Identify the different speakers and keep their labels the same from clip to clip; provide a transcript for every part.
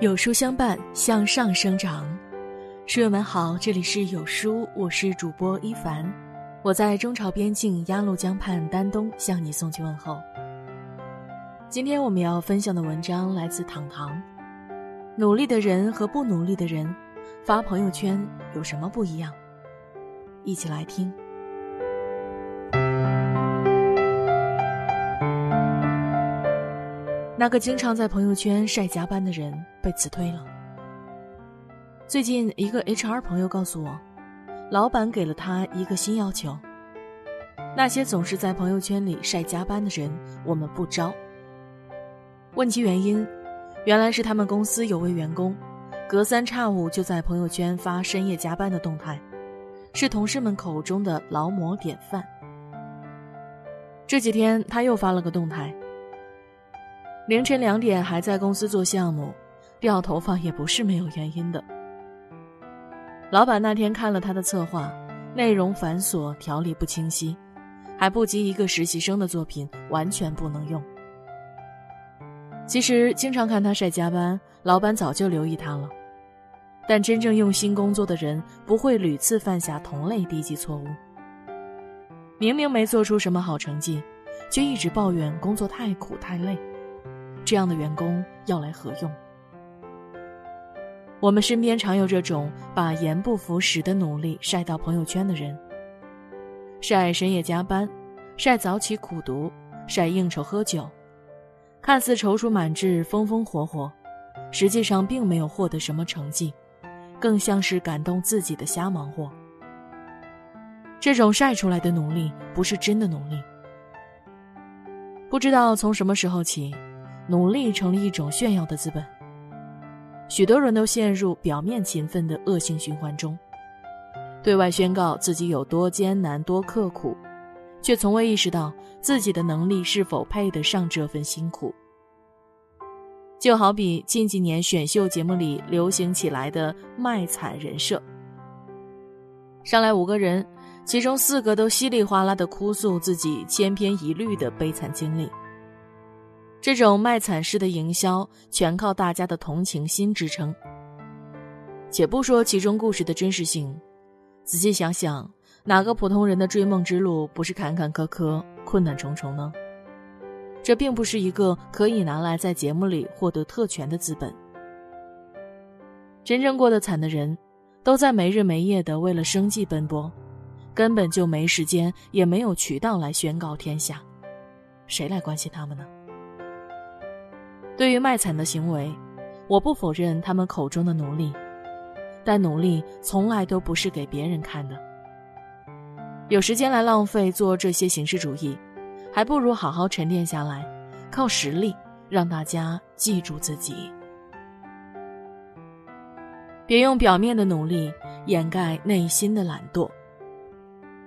Speaker 1: 有书相伴，向上生长。书友们好，这里是有书，我是主播一凡，我在中朝边境鸭绿江畔丹东向你送去问候。今天我们要分享的文章来自糖糖。努力的人和不努力的人，发朋友圈有什么不一样？一起来听。那个经常在朋友圈晒加班的人被辞退了。最近，一个 HR 朋友告诉我，老板给了他一个新要求：那些总是在朋友圈里晒加班的人，我们不招。问其原因，原来是他们公司有位员工，隔三差五就在朋友圈发深夜加班的动态，是同事们口中的劳模典范。这几天，他又发了个动态。凌晨两点还在公司做项目，掉头发也不是没有原因的。老板那天看了他的策划，内容繁琐，条理不清晰，还不及一个实习生的作品，完全不能用。其实经常看他晒加班，老板早就留意他了，但真正用心工作的人不会屡次犯下同类低级错误。明明没做出什么好成绩，却一直抱怨工作太苦太累。这样的员工要来何用？我们身边常有这种把言不符实的努力晒到朋友圈的人，晒深夜加班，晒早起苦读，晒应酬喝酒，看似踌躇满志、风风火火，实际上并没有获得什么成绩，更像是感动自己的瞎忙活。这种晒出来的努力不是真的努力。不知道从什么时候起。努力成了一种炫耀的资本，许多人都陷入表面勤奋的恶性循环中，对外宣告自己有多艰难、多刻苦，却从未意识到自己的能力是否配得上这份辛苦。就好比近几年选秀节目里流行起来的卖惨人设，上来五个人，其中四个都稀里哗啦地哭诉自己千篇一律的悲惨经历。这种卖惨式的营销，全靠大家的同情心支撑。且不说其中故事的真实性，仔细想想，哪个普通人的追梦之路不是坎坎坷坷、困难重重呢？这并不是一个可以拿来在节目里获得特权的资本。真正过得惨的人，都在没日没夜的为了生计奔波，根本就没时间，也没有渠道来宣告天下。谁来关心他们呢？对于卖惨的行为，我不否认他们口中的努力，但努力从来都不是给别人看的。有时间来浪费做这些形式主义，还不如好好沉淀下来，靠实力让大家记住自己。别用表面的努力掩盖内心的懒惰。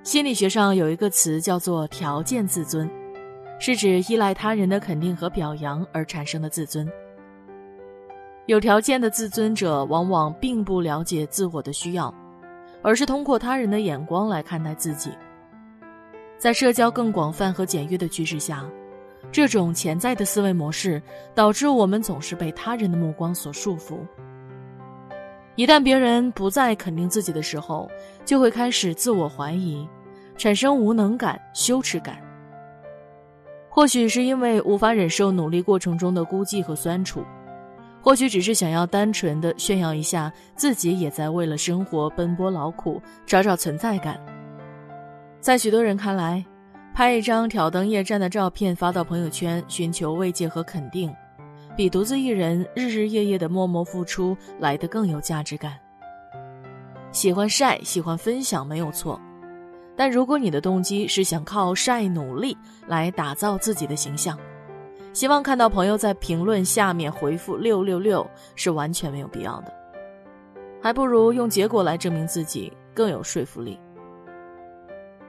Speaker 1: 心理学上有一个词叫做“条件自尊”。是指依赖他人的肯定和表扬而产生的自尊。有条件的自尊者往往并不了解自我的需要，而是通过他人的眼光来看待自己。在社交更广泛和简约的趋势下，这种潜在的思维模式导致我们总是被他人的目光所束缚。一旦别人不再肯定自己的时候，就会开始自我怀疑，产生无能感、羞耻感。或许是因为无法忍受努力过程中的孤寂和酸楚，或许只是想要单纯的炫耀一下自己也在为了生活奔波劳苦，找找存在感。在许多人看来，拍一张挑灯夜战的照片发到朋友圈，寻求慰藉和肯定，比独自一人日日夜夜的默默付出来的更有价值感。喜欢晒，喜欢分享，没有错。但如果你的动机是想靠晒努力来打造自己的形象，希望看到朋友在评论下面回复六六六，是完全没有必要的。还不如用结果来证明自己更有说服力。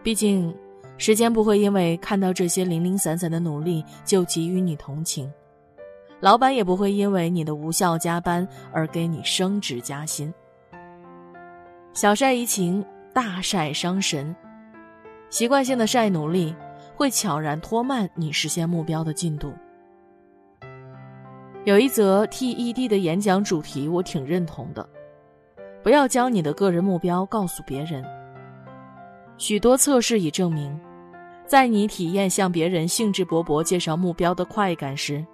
Speaker 1: 毕竟，时间不会因为看到这些零零散散的努力就给予你同情，老板也不会因为你的无效加班而给你升职加薪。小晒怡情，大晒伤神。习惯性的晒努力，会悄然拖慢你实现目标的进度。有一则 TED 的演讲主题，我挺认同的。不要将你的个人目标告诉别人。许多测试已证明，在你体验向别人兴致勃勃介绍目标的快感时，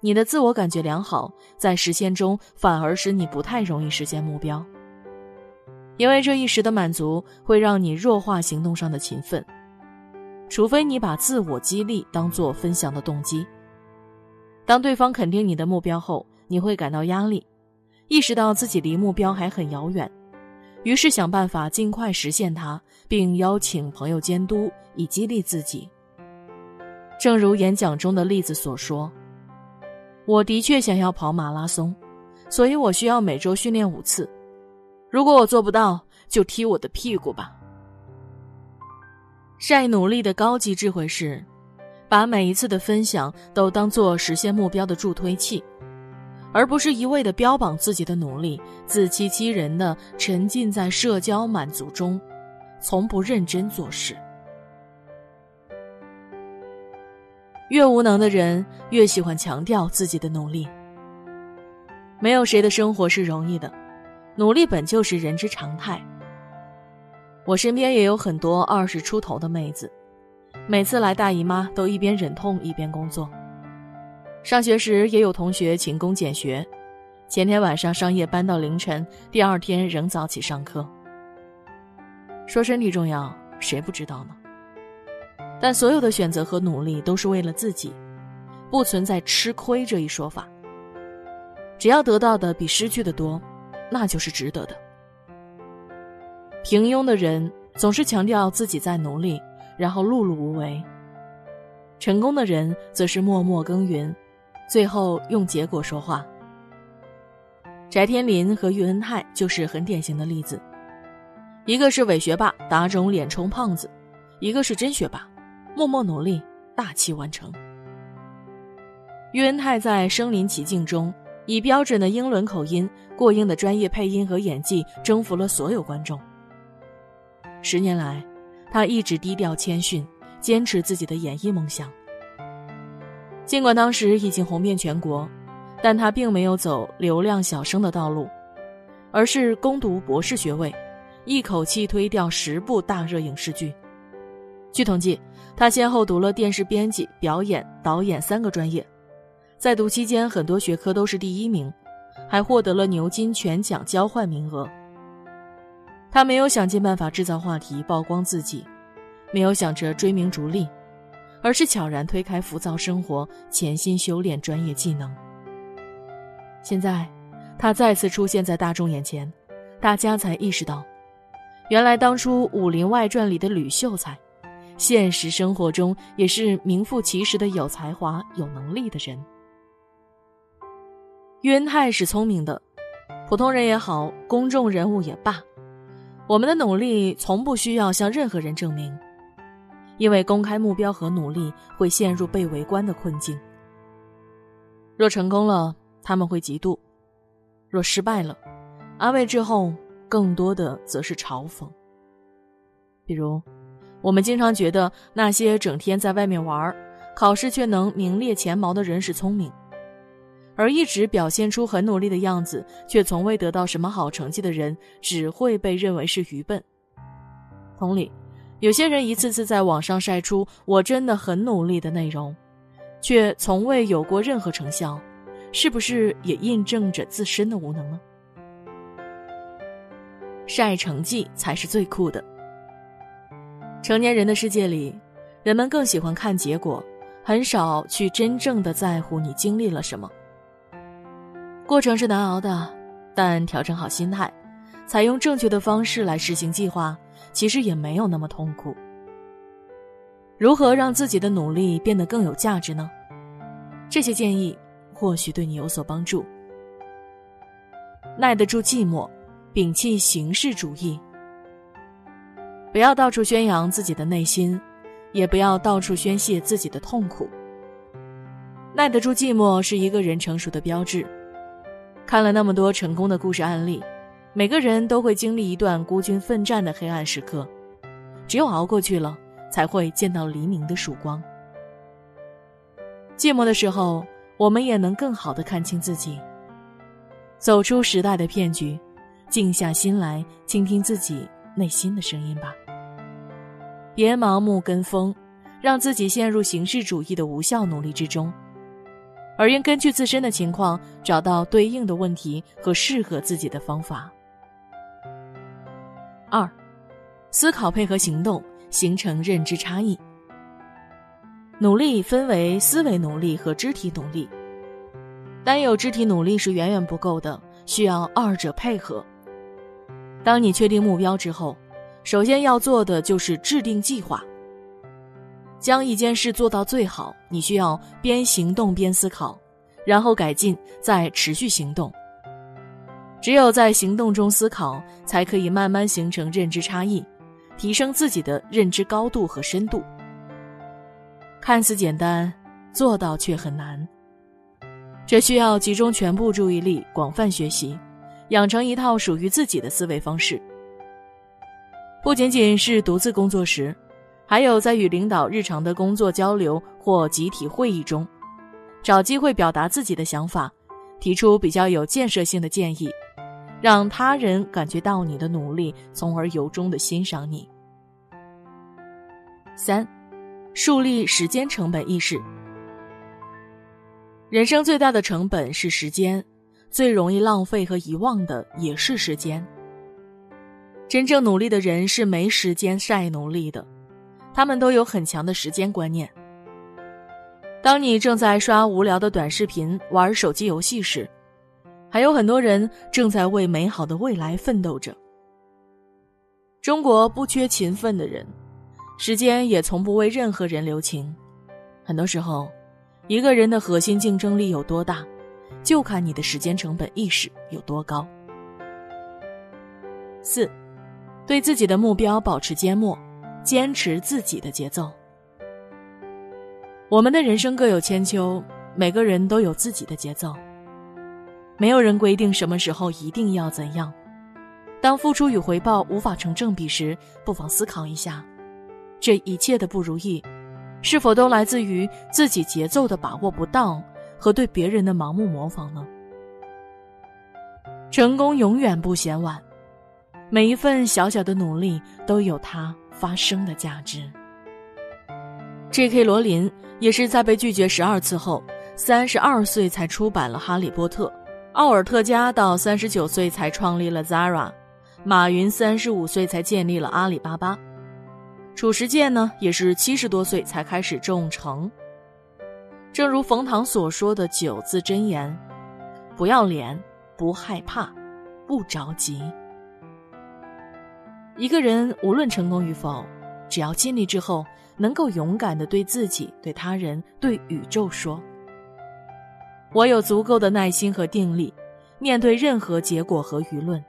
Speaker 1: 你的自我感觉良好，在实现中反而使你不太容易实现目标，因为这一时的满足会让你弱化行动上的勤奋，除非你把自我激励当做分享的动机。当对方肯定你的目标后，你会感到压力，意识到自己离目标还很遥远，于是想办法尽快实现它，并邀请朋友监督以激励自己。正如演讲中的例子所说：“我的确想要跑马拉松，所以我需要每周训练五次。如果我做不到，就踢我的屁股吧。”晒努力的高级智慧是。把每一次的分享都当做实现目标的助推器，而不是一味的标榜自己的努力，自欺欺人的沉浸在社交满足中，从不认真做事。越无能的人越喜欢强调自己的努力。没有谁的生活是容易的，努力本就是人之常态。我身边也有很多二十出头的妹子。每次来大姨妈都一边忍痛一边工作。上学时也有同学勤工俭学，前天晚上上夜班到凌晨，第二天仍早起上课。说身体重要，谁不知道呢？但所有的选择和努力都是为了自己，不存在吃亏这一说法。只要得到的比失去的多，那就是值得的。平庸的人总是强调自己在努力。然后碌碌无为。成功的人则是默默耕耘，最后用结果说话。翟天临和喻恩泰就是很典型的例子，一个是伪学霸，打肿脸充胖子；一个是真学霸，默默努力，大器晚成。喻恩泰在《身临其境》中，以标准的英伦口音、过硬的专业配音和演技，征服了所有观众。十年来。他一直低调谦逊，坚持自己的演艺梦想。尽管当时已经红遍全国，但他并没有走流量小生的道路，而是攻读博士学位，一口气推掉十部大热影视剧。据统计，他先后读了电视编辑、表演、导演三个专业，在读期间很多学科都是第一名，还获得了牛津全奖交换名额。他没有想尽办法制造话题曝光自己，没有想着追名逐利，而是悄然推开浮躁生活，潜心修炼专业技能。现在，他再次出现在大众眼前，大家才意识到，原来当初《武林外传》里的吕秀才，现实生活中也是名副其实的有才华、有能力的人。喻恩泰是聪明的，普通人也好，公众人物也罢。我们的努力从不需要向任何人证明，因为公开目标和努力会陷入被围观的困境。若成功了，他们会嫉妒；若失败了，安慰之后，更多的则是嘲讽。比如，我们经常觉得那些整天在外面玩，考试却能名列前茅的人是聪明。而一直表现出很努力的样子，却从未得到什么好成绩的人，只会被认为是愚笨。同理，有些人一次次在网上晒出“我真的很努力”的内容，却从未有过任何成效，是不是也印证着自身的无能呢？晒成绩才是最酷的。成年人的世界里，人们更喜欢看结果，很少去真正的在乎你经历了什么。过程是难熬的，但调整好心态，采用正确的方式来实行计划，其实也没有那么痛苦。如何让自己的努力变得更有价值呢？这些建议或许对你有所帮助。耐得住寂寞，摒弃形式主义，不要到处宣扬自己的内心，也不要到处宣泄自己的痛苦。耐得住寂寞是一个人成熟的标志。看了那么多成功的故事案例，每个人都会经历一段孤军奋战的黑暗时刻，只有熬过去了，才会见到黎明的曙光。寂寞的时候，我们也能更好的看清自己，走出时代的骗局，静下心来倾听自己内心的声音吧。别盲目跟风，让自己陷入形式主义的无效努力之中，而应根据自身的情况找到对应的问题和适合自己的方法。二，思考配合行动，形成认知差异。努力分为思维努力和肢体努力，单有肢体努力是远远不够的，需要二者配合。当你确定目标之后，首先要做的就是制定计划。将一件事做到最好，你需要边行动边思考，然后改进，再持续行动。只有在行动中思考，才可以慢慢形成认知差异，提升自己的认知高度和深度。看似简单，做到却很难。这需要集中全部注意力，广泛学习，养成一套属于自己的思维方式。不仅仅是独自工作时，还有在与领导日常的工作交流或集体会议中，找机会表达自己的想法，提出比较有建设性的建议，让他人感觉到你的努力，从而由衷的欣赏你。三。树立时间成本意识。人生最大的成本是时间，最容易浪费和遗忘的也是时间。真正努力的人是没时间晒努力的，他们都有很强的时间观念。当你正在刷无聊的短视频、玩手机游戏时，还有很多人正在为美好的未来奋斗着。中国不缺勤奋的人。时间也从不为任何人留情，很多时候，一个人的核心竞争力有多大，就看你的时间成本意识有多高。四，对自己的目标保持缄默，坚持自己的节奏。我们的人生各有千秋，每个人都有自己的节奏，没有人规定什么时候一定要怎样。当付出与回报无法成正比时，不妨思考一下。这一切的不如意，是否都来自于自己节奏的把握不当和对别人的盲目模仿呢？成功永远不嫌晚，每一份小小的努力都有它发生的价值。J.K. 罗琳也是在被拒绝十二次后，三十二岁才出版了《哈利波特》；奥尔特加到三十九岁才创立了 Zara；马云三十五岁才建立了阿里巴巴。褚时健呢，也是七十多岁才开始种橙。正如冯唐所说的九字真言：不要脸，不害怕，不着急。一个人无论成功与否，只要尽力之后，能够勇敢的对自己、对他人、对宇宙说：“我有足够的耐心和定力，面对任何结果和舆论。”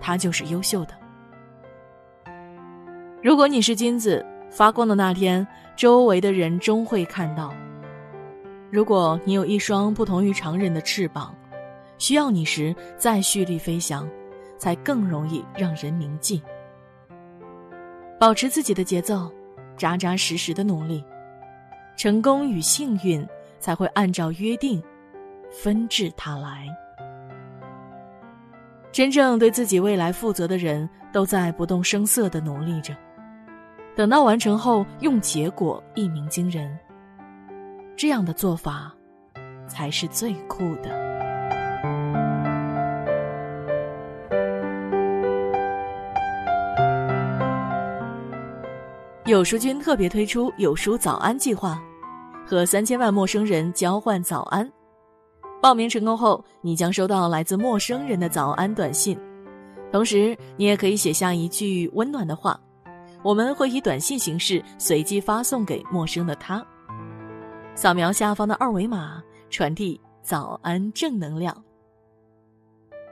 Speaker 1: 他就是优秀的。如果你是金子，发光的那天，周围的人终会看到。如果你有一双不同于常人的翅膀，需要你时再蓄力飞翔，才更容易让人铭记。保持自己的节奏，扎扎实实的努力，成功与幸运才会按照约定纷至沓来。真正对自己未来负责的人，都在不动声色的努力着。等到完成后，用结果一鸣惊人。这样的做法，才是最酷的。有书君特别推出有书早安计划，和三千万陌生人交换早安。报名成功后，你将收到来自陌生人的早安短信，同时你也可以写下一句温暖的话。我们会以短信形式随机发送给陌生的他。扫描下方的二维码，传递早安正能量。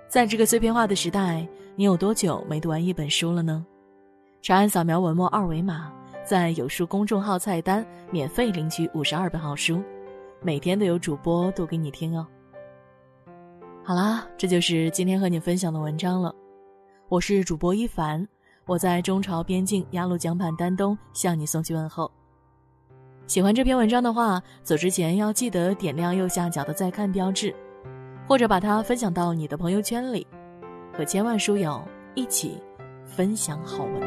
Speaker 1: 在这个碎片化的时代，你有多久没读完一本书了呢？长按扫描文末二维码，在有书公众号菜单免费领取五十二本好书，每天都有主播读给你听哦。好啦，这就是今天和你分享的文章了。我是主播一凡。我在中朝边境鸭绿江畔丹东向你送去问候。喜欢这篇文章的话，走之前要记得点亮右下角的再看标志，或者把它分享到你的朋友圈里，和千万书友一起分享好文。